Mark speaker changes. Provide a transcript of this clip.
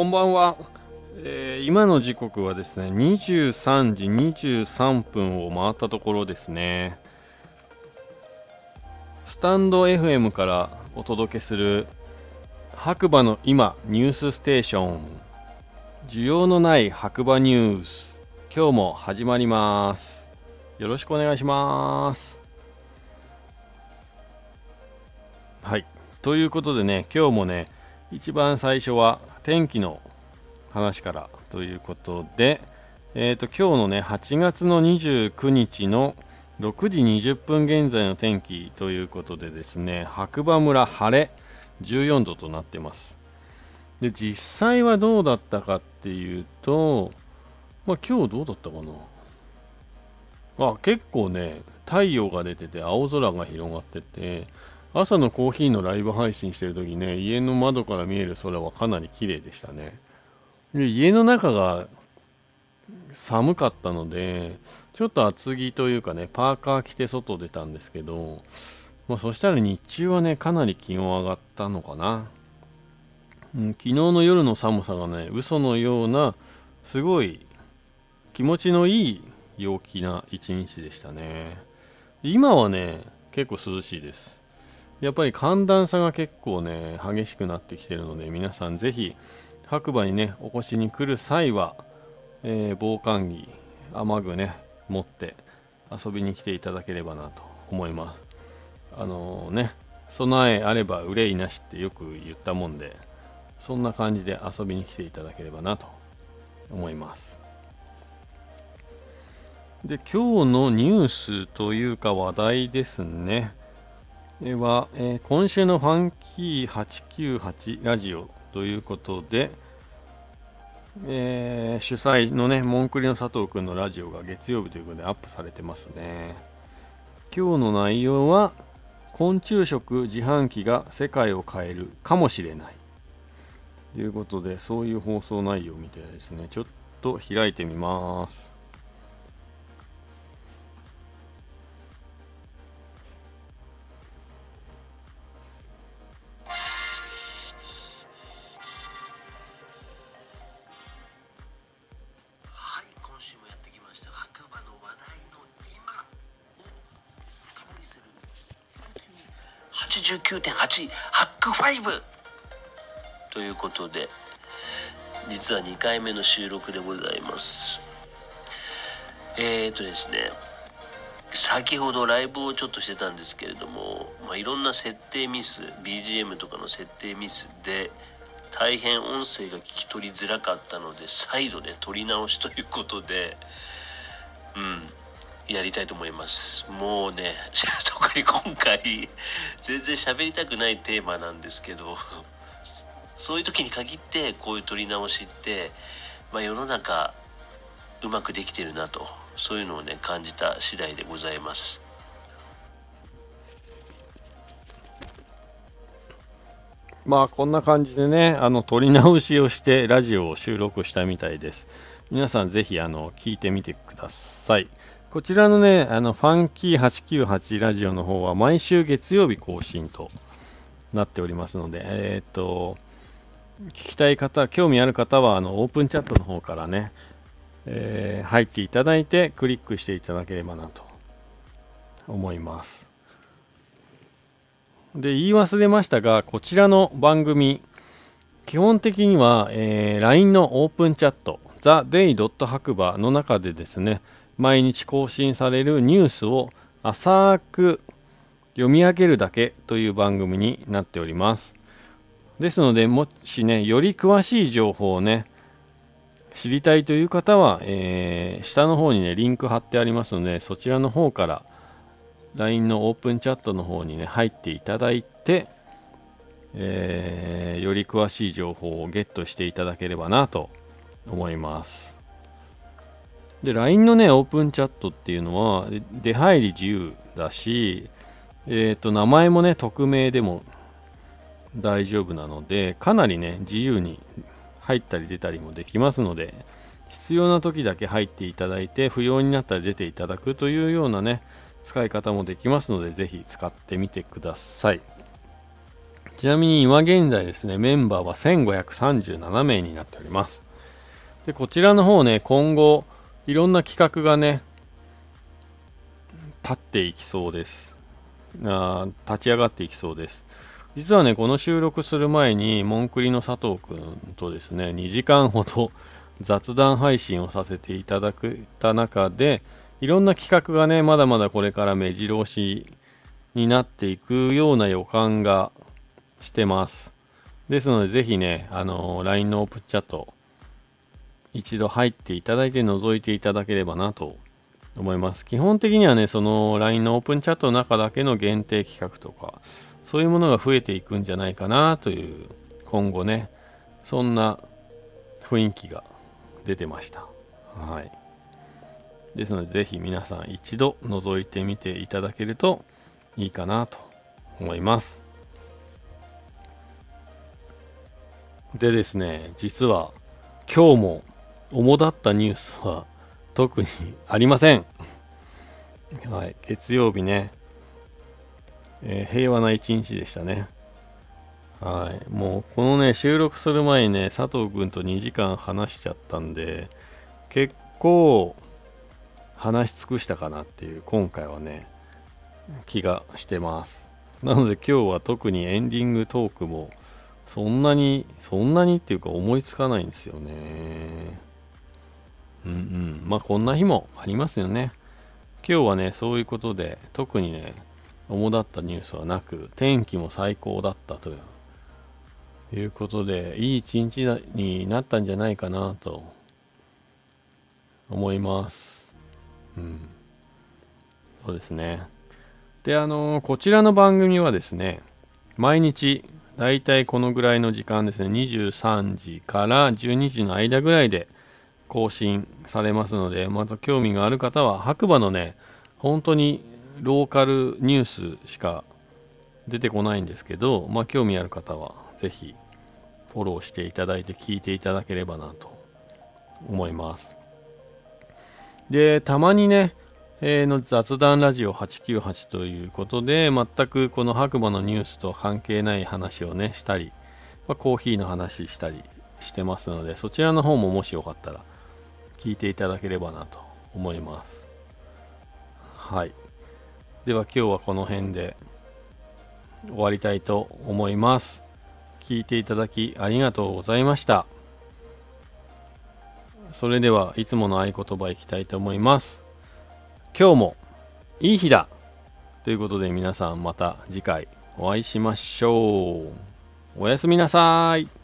Speaker 1: こんばんは。えー今の時刻はですね、23時23分を回ったところですね。スタンド FM からお届けする白馬の今ニュースステーション。需要のない白馬ニュース。今日も始まります。よろしくお願いします。はい。ということでね、今日もね、一番最初は天気の話からということで、えっ、と、今日のね、8月の29日の6時20分現在の天気ということでですね、白馬村晴れ14度となってます。で、実際はどうだったかっていうと、まあ今日どうだったかな？あ、結構ね、太陽が出てて青空が広がってて、朝のコーヒーのライブ配信してるときね、家の窓から見える空はかなり綺麗でしたね。で家の中が寒かったので、ちょっと厚着というかね、パーカー着て外出たんですけど、まあ、そしたら日中はね、かなり気温上がったのかな。うん、昨日の夜の寒さがね、嘘のような、すごい気持ちのいい陽気な一日でしたね。今はね、結構涼しいです。やっぱり寒暖差が結構ね、激しくなってきてるので、皆さんぜひ、白馬にね、お越しに来る際は、えー防寒着、雨具ね、持って遊びに来ていただければなと思います。あのね、備えあれば憂いなしってよく言ったもんで、そんな感じで遊びに来ていただければなと思います。で、今日のニュースというか話題ですね。では、えー今週のファンキー898ラジオということで、えー主催のね、モンクリの佐藤くんのラジオが月曜日ということでアップされてますね。今日の内容は、昆虫食自販機が世界を変えるかもしれない。ということで、そういう放送内容みたいですね。ちょっと開いてみます。
Speaker 2: 89.8ハック5ということで実は2回目の収録でございます。えーとですね先ほどライブをちょっとしてたんですけれども、まあ、いろんな設定ミス BGM とかの設定ミスで大変音声が聞き取りづらかったので再度ね撮り直しということでうん。やりたいと思いますもうね 特に今回全然喋りたくないテーマなんですけどそういう時に限ってこういう撮り直しって、まあ、世の中うまくできてるなとそういうのをね感じた次第でございます
Speaker 1: まあこんな感じでね、あの撮り直しをしてラジオを収録したみたいです。皆さんぜひあの聞いてみてください。こちらのね、あのファンキー898ラジオの方は毎週月曜日更新となっておりますので、えーっと、聞きたい方、興味ある方はあのオープンチャットの方からね、えー入っていただいてクリックしていただければなと思います。で、言い忘れましたが、こちらの番組、基本的には、えー LINE のオープンチャット、theday. 白馬の中でですね、毎日更新されるニュースを浅く読み上げるだけという番組になっております。ですので、もしね、より詳しい情報をね、知りたいという方は、えー下の方にね、リンク貼ってありますので、そちらの方から LINE のオープンチャットの方にね、入っていただいて、えーより詳しい情報をゲットしていただければなと思います。で、LINE のね、オープンチャットっていうのは、出入り自由だし、えっ、と、名前もね、匿名でも大丈夫なので、かなりね、自由に入ったり出たりもできますので、必要な時だけ入っていただいて、不要になったら出ていただくというようなね、使い方もできますので、ぜひ使ってみてください。ちなみに今現在ですね、メンバーは1537名になっております。で、こちらの方ね、今後、いろんな企画がね、立っていきそうです。あ立ち上がっていきそうです。実はね、この収録する前に、モンクリの佐藤くんとですね、2時間ほど 雑談配信をさせていただくた中で、いろんな企画がね、まだまだこれから目白押しになっていくような予感がしてます。ですので、ぜひね、あの、LINE のオープンチャット、一度入っていただいて覗いていただければなと思います。基本的にはね、その LINE のオープンチャットの中だけの限定企画とか、そういうものが増えていくんじゃないかなという、今後ね、そんな雰囲気が出てました。はい。ですので、ぜひ皆さん一度覗いてみていただけるといいかなと思います。でですね、実は今日も主だったニュースは特にありません。はい、月曜日ね、えー、平和な一日でしたね。はい、もうこのね、収録する前にね、佐藤君と2時間話しちゃったんで、結構話し尽くしたかなっていう、今回はね、気がしてます。なので今日は特にエンディングトークも、そんなに、そんなにっていうか思いつかないんですよね。うんうん。まあこんな日もありますよね。今日はね、そういうことで、特にね、主だったニュースはなく、天気も最高だったということで、いい一日になったんじゃないかなと思います。うん。そうですね。で、あのー、こちらの番組はですね、毎日、だいたいこのぐらいの時間ですね、23時から12時の間ぐらいで、更新されますので、また興味がある方は、白馬のね、本当にローカルニュースしか出てこないんですけど、まあ、興味ある方は、ぜひフォローしていただいて聞いていただければなと思います。で、たまにね、えー、の雑談ラジオ898ということで、全くこの白馬のニュースと関係ない話をね、したり、まあ、コーヒーの話したりしてますので、そちらの方ももしよかったら聞いていただければなと思います。はい。では今日はこの辺で終わりたいと思います。聞いていただきありがとうございました。それではいつもの合言葉いきたいと思います。今日もいい日だということで皆さんまた次回お会いしましょう。おやすみなさい。